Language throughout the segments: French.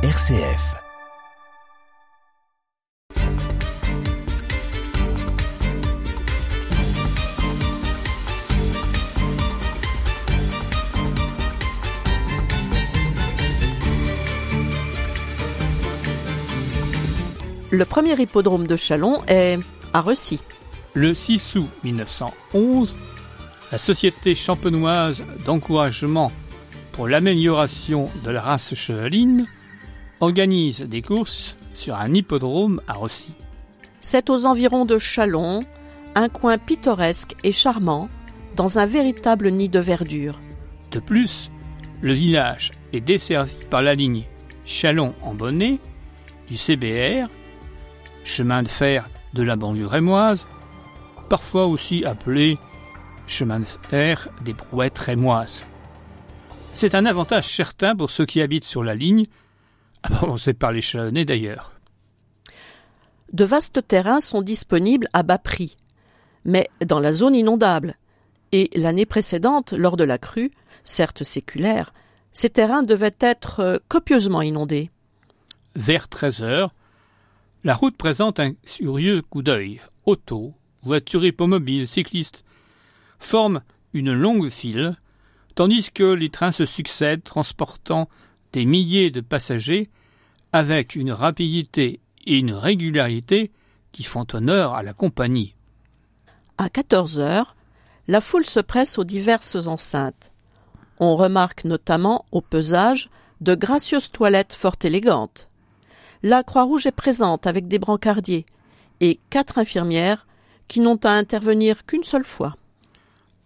RCF. Le premier hippodrome de Chalon est à Recy. Le 6 août 1911, la Société champenoise d'encouragement pour l'amélioration de la race chevaline organise des courses sur un hippodrome à Rossi. C'est aux environs de Chalon, un coin pittoresque et charmant, dans un véritable nid de verdure. De plus, le village est desservi par la ligne Chalon en Bonnet du CBR, chemin de fer de la banlieue rémoise, parfois aussi appelé chemin de fer des brouettes rémoises. C'est un avantage certain pour ceux qui habitent sur la ligne, avancée par les Chalonnais d'ailleurs. De vastes terrains sont disponibles à bas prix, mais dans la zone inondable. Et l'année précédente, lors de la crue, certes séculaire, ces terrains devaient être euh, copieusement inondés. Vers 13 heures, la route présente un curieux coup d'œil. Autos, voitures hippomobiles, cyclistes forment une longue file, tandis que les trains se succèdent transportant des milliers de passagers avec une rapidité et une régularité qui font honneur à la compagnie. À 14 heures, la foule se presse aux diverses enceintes. On remarque notamment au pesage de gracieuses toilettes fort élégantes. La Croix-Rouge est présente avec des brancardiers et quatre infirmières qui n'ont à intervenir qu'une seule fois.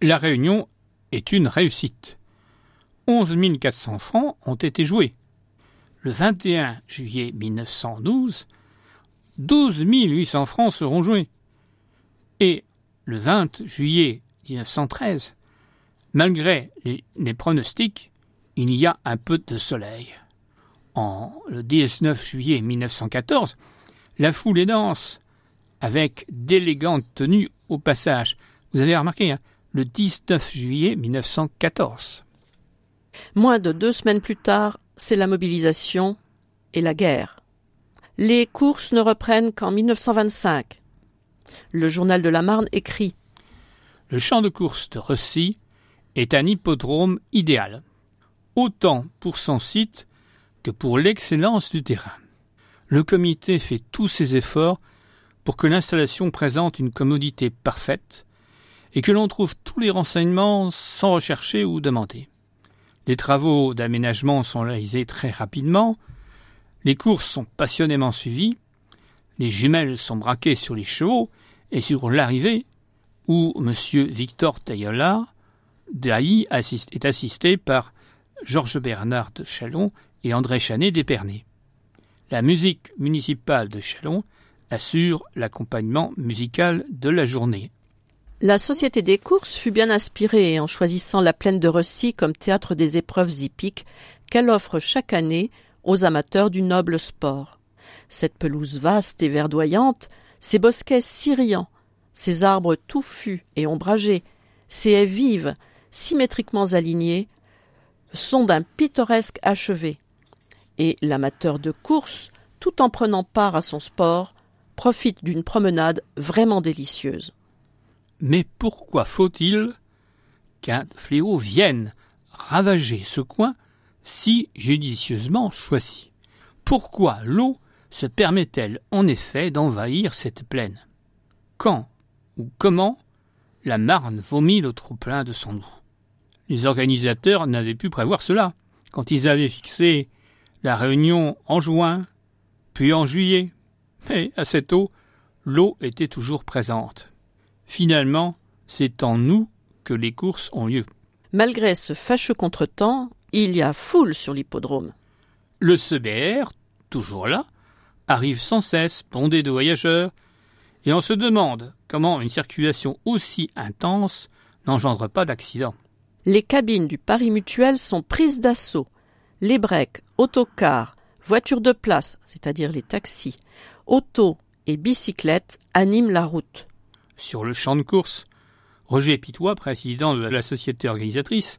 La réunion est une réussite. 11 400 francs ont été joués. Le 21 juillet 1912, 12 800 francs seront joués. Et le 20 juillet 1913, malgré les, pronostics, il y a un peu de soleil. En le 19 juillet 1914, la foule est dense, avec d'élégantes tenues au passage. Vous avez remarqué, hein, le 19 juillet 1914. Moins de deux semaines plus tard, c'est la mobilisation et la guerre. Les courses ne reprennent qu'en 1925. Le journal de la Marne écrit Le champ de course de Ressy est un hippodrome idéal, autant pour son site que pour l'excellence du terrain. Le comité fait tous ses efforts pour que l'installation présente une commodité parfaite et que l'on trouve tous les renseignements sans rechercher ou demander. Les travaux d'aménagement sont réalisés très rapidement, les courses sont passionnément suivies, les jumelles sont braquées sur les chevaux et sur l'arrivée, où M. Victor Taillola d'Ailly est assisté par Georges Bernard de Chalon et André Chanet d'Épernay. La musique municipale de Chalon assure l'accompagnement musical de la journée. La Société des courses fut bien inspirée en choisissant la plaine de Ressy comme théâtre des épreuves hippiques qu'elle offre chaque année aux amateurs du noble sport. Cette pelouse vaste et verdoyante, ces bosquets si riants, ces arbres touffus et ombragés, ces haies vives, symétriquement alignées, sont d'un pittoresque achevé. Et l'amateur de course, tout en prenant part à son sport, profite d'une promenade vraiment délicieuse. Mais pourquoi faut-il qu'un fléau vienne ravager ce coin si judicieusement choisi? Pourquoi l'eau se permet-elle en effet d'envahir cette plaine? Quand ou comment la Marne vomit le trop-plein de son eau Les organisateurs n'avaient pu prévoir cela quand ils avaient fixé la réunion en juin, puis en juillet. Mais à cette eau, l'eau était toujours présente. Finalement, c'est en nous que les courses ont lieu. Malgré ce fâcheux contretemps, il y a foule sur l'hippodrome. Le CBR, toujours là, arrive sans cesse, bondé de voyageurs, et on se demande comment une circulation aussi intense n'engendre pas d'accident. Les cabines du Paris Mutuel sont prises d'assaut. Les breaks, autocars, voitures de place, c'est-à-dire les taxis, autos et bicyclettes animent la route sur le champ de course. Roger Pitois, président de la société organisatrice,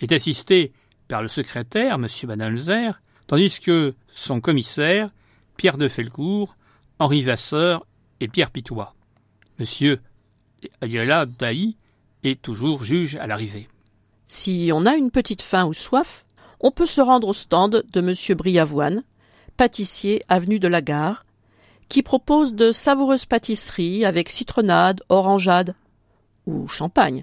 est assisté par le secrétaire, M. Banalzer, tandis que son commissaire, Pierre de Felcourt, Henri Vasseur et Pierre Pitois. Monsieur Ayala Daï est toujours juge à l'arrivée. Si on a une petite faim ou soif, on peut se rendre au stand de Monsieur Briavoine, pâtissier avenue de la Gare, qui propose de savoureuses pâtisseries avec citronnade, orangeade ou champagne,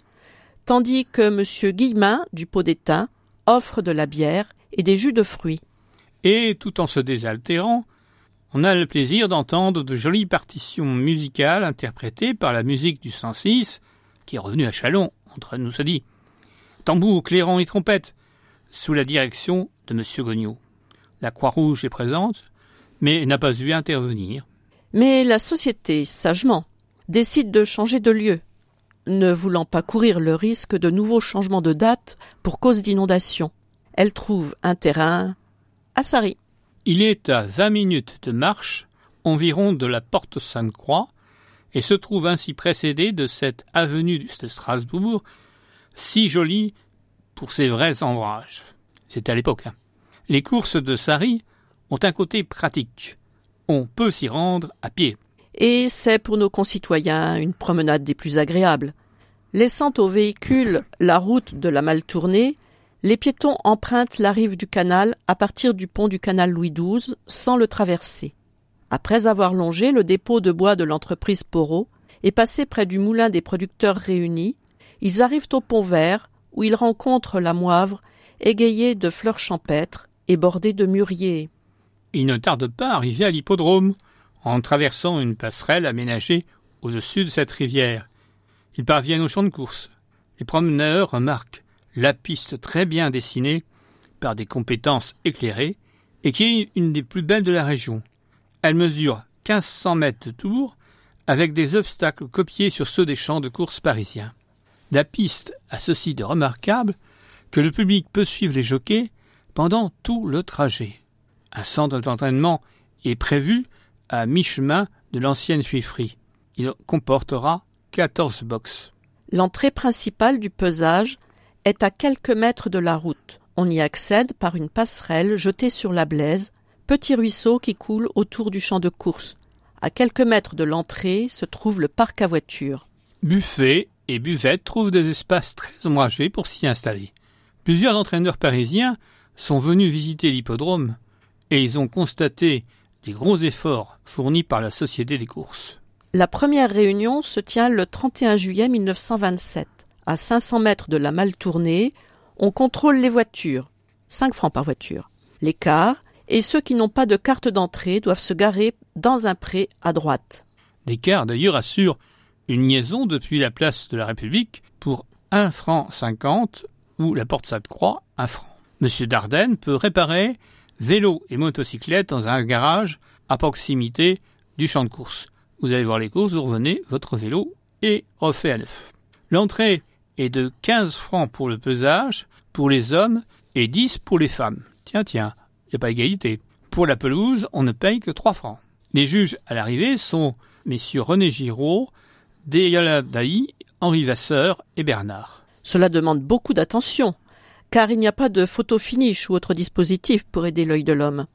tandis que M. Guillemin du Pot d'Étain offre de la bière et des jus de fruits. Et tout en se désaltérant, on a le plaisir d'entendre de jolies partitions musicales interprétées par la musique du 106, qui est revenue à Chalon, entre nous se dit. Tambour, clairon et trompette, sous la direction de M. Gognaud. La Croix-Rouge est présente, mais n'a pas eu à intervenir. Mais la société, sagement, décide de changer de lieu, ne voulant pas courir le risque de nouveaux changements de date pour cause d'inondation. Elle trouve un terrain à Sari. Il est à vingt minutes de marche environ de la porte Sainte-Croix et se trouve ainsi précédé de cette avenue de Strasbourg, si jolie pour ses vrais ombrages. C'est à l'époque. Hein. Les courses de Sari ont un côté pratique on peut s'y rendre à pied. Et c'est pour nos concitoyens une promenade des plus agréables. Laissant aux véhicules la route de la mal tournée, les piétons empruntent la rive du canal à partir du pont du canal Louis XII sans le traverser. Après avoir longé le dépôt de bois de l'entreprise Porot et passé près du moulin des producteurs réunis, ils arrivent au pont vert où ils rencontrent la Moivre égayée de fleurs champêtres et bordée de mûriers. Ils ne tardent pas à arriver à l'hippodrome, en traversant une passerelle aménagée au-dessus de cette rivière. Ils parviennent au champ de course. Les promeneurs remarquent la piste très bien dessinée par des compétences éclairées et qui est une des plus belles de la région. Elle mesure 1500 mètres de tour avec des obstacles copiés sur ceux des champs de course parisiens. La piste a ceci de remarquable que le public peut suivre les jockeys pendant tout le trajet. Un centre d'entraînement est prévu à mi-chemin de l'ancienne suifferie. Il comportera 14 boxes. L'entrée principale du pesage est à quelques mètres de la route. On y accède par une passerelle jetée sur la Blaise, petit ruisseau qui coule autour du champ de course. À quelques mètres de l'entrée se trouve le parc à voitures. Buffet et buvette trouvent des espaces très ombragés pour s'y installer. Plusieurs entraîneurs parisiens sont venus visiter l'hippodrome et ils ont constaté les gros efforts fournis par la Société des courses. La première réunion se tient le 31 juillet 1927. À 500 mètres de la malle tournée, on contrôle les voitures, 5 francs par voiture. Les cars et ceux qui n'ont pas de carte d'entrée doivent se garer dans un pré à droite. Des cars d'ailleurs assurent une liaison depuis la place de la République pour 1 franc 50 ou la porte Sainte-Croix 1 franc. Monsieur Dardenne peut réparer vélo et motocyclette dans un garage à proximité du champ de course. Vous allez voir les courses, vous revenez, votre vélo est refait à neuf. L'entrée est de 15 francs pour le pesage, pour les hommes, et 10 pour les femmes. Tiens, tiens, il n'y a pas égalité. Pour la pelouse, on ne paye que 3 francs. Les juges à l'arrivée sont messieurs René Giraud, Deyala Daï, Henri Vasseur et Bernard. Cela demande beaucoup d'attention car il n'y a pas de photo finish ou autre dispositif pour aider l'œil de l'homme.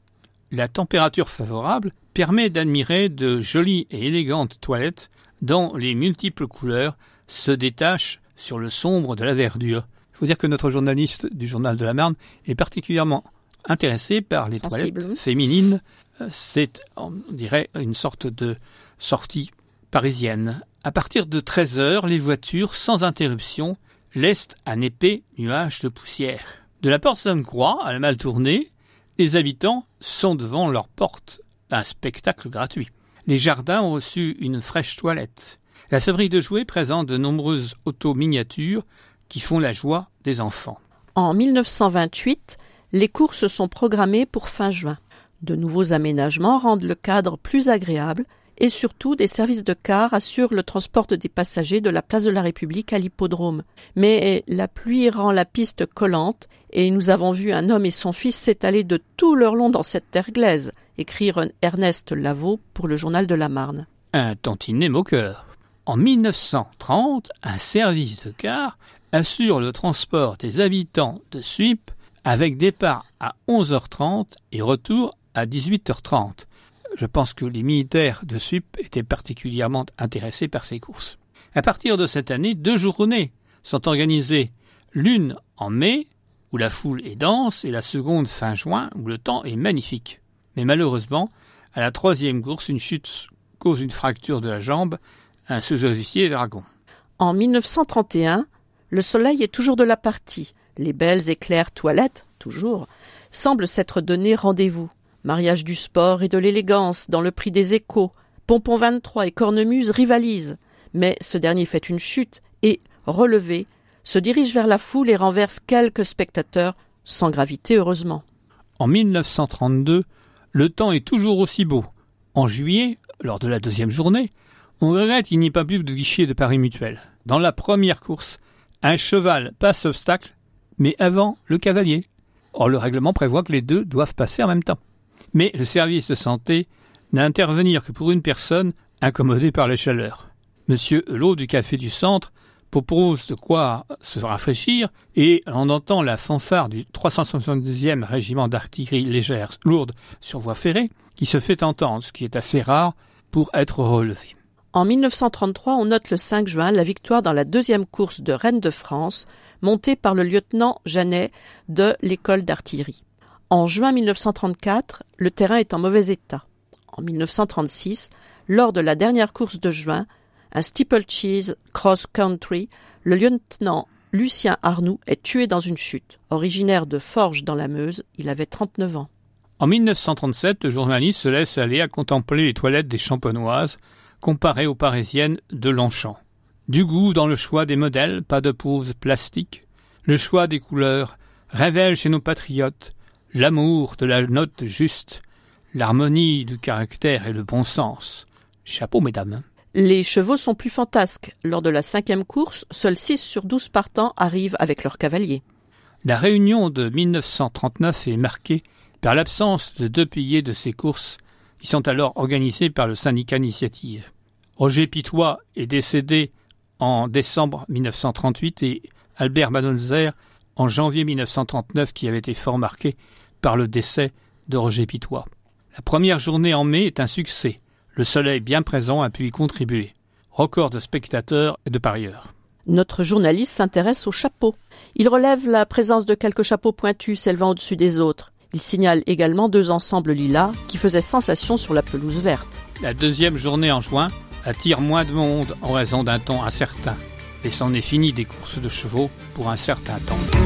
La température favorable permet d'admirer de jolies et élégantes toilettes dont les multiples couleurs se détachent sur le sombre de la verdure. Il faut dire que notre journaliste du journal de la Marne est particulièrement intéressé par les toilettes féminines. C'est, on dirait, une sorte de sortie parisienne. À partir de 13 heures, les voitures, sans interruption, laissent un épais nuage de poussière. De la porte Sainte-Croix à la mal tournée, les habitants sont devant leur porte. Un spectacle gratuit. Les jardins ont reçu une fraîche toilette. La fabrique de jouets présente de nombreuses autos miniatures qui font la joie des enfants. En 1928, les courses sont programmées pour fin juin. De nouveaux aménagements rendent le cadre plus agréable et surtout des services de car assurent le transport des passagers de la place de la République à l'hippodrome. Mais la pluie rend la piste collante et nous avons vu un homme et son fils s'étaler de tout leur long dans cette terre glaise, écrit Ernest Lavaux pour le journal de la Marne. Un tantinet moqueur. En 1930, un service de car assure le transport des habitants de Suip avec départ à 11h30 et retour à 18h30. Je pense que les militaires de SUP étaient particulièrement intéressés par ces courses. À partir de cette année, deux journées sont organisées, l'une en mai, où la foule est dense, et la seconde fin juin, où le temps est magnifique. Mais malheureusement, à la troisième course, une chute cause une fracture de la jambe, un sous-officier dragon. En 1931, le soleil est toujours de la partie. Les belles et claires toilettes, toujours, semblent s'être donné rendez-vous. Mariage du sport et de l'élégance dans le prix des échos. Pompon 23 et Cornemuse rivalisent. Mais ce dernier fait une chute et, relevé, se dirige vers la foule et renverse quelques spectateurs, sans gravité heureusement. En 1932, le temps est toujours aussi beau. En juillet, lors de la deuxième journée, on regrette qu'il n'y ait pas plus de guichet de Paris Mutuel. Dans la première course, un cheval passe obstacle, mais avant le cavalier. Or, le règlement prévoit que les deux doivent passer en même temps. Mais le service de santé n'a intervenir que pour une personne incommodée par les chaleurs. Monsieur Hulot du Café du Centre propose de quoi se rafraîchir et on entend la fanfare du 372e régiment d'artillerie légère lourde sur voie ferrée qui se fait entendre, ce qui est assez rare pour être relevé. En 1933, on note le 5 juin la victoire dans la deuxième course de Rennes de France, montée par le lieutenant Janet de l'école d'artillerie. En juin 1934, le terrain est en mauvais état. En 1936, lors de la dernière course de juin, un steeplechase cross-country, le lieutenant Lucien Arnoux est tué dans une chute. Originaire de Forges dans la Meuse, il avait 39 ans. En 1937, le journaliste se laisse aller à contempler les toilettes des champenoises, comparées aux parisiennes de Longchamp. Du goût dans le choix des modèles, pas de pose plastique. Le choix des couleurs révèle chez nos patriotes l'amour de la note juste, l'harmonie du caractère et le bon sens. Chapeau, mesdames. Les chevaux sont plus fantasques. Lors de la cinquième course, seuls 6 sur 12 partants arrivent avec leurs cavaliers. La réunion de 1939 est marquée par l'absence de deux piliers de ces courses qui sont alors organisées par le syndicat Initiative. Roger Pitois est décédé en décembre 1938 et Albert Manonzer en janvier 1939 qui avait été fort marqué par le décès de Roger Pitois. La première journée en mai est un succès. Le soleil bien présent a pu y contribuer. Record de spectateurs et de parieurs. Notre journaliste s'intéresse aux chapeaux. Il relève la présence de quelques chapeaux pointus s'élevant au-dessus des autres. Il signale également deux ensembles lilas qui faisaient sensation sur la pelouse verte. La deuxième journée en juin attire moins de monde en raison d'un temps incertain. Et c'en est fini des courses de chevaux pour un certain temps.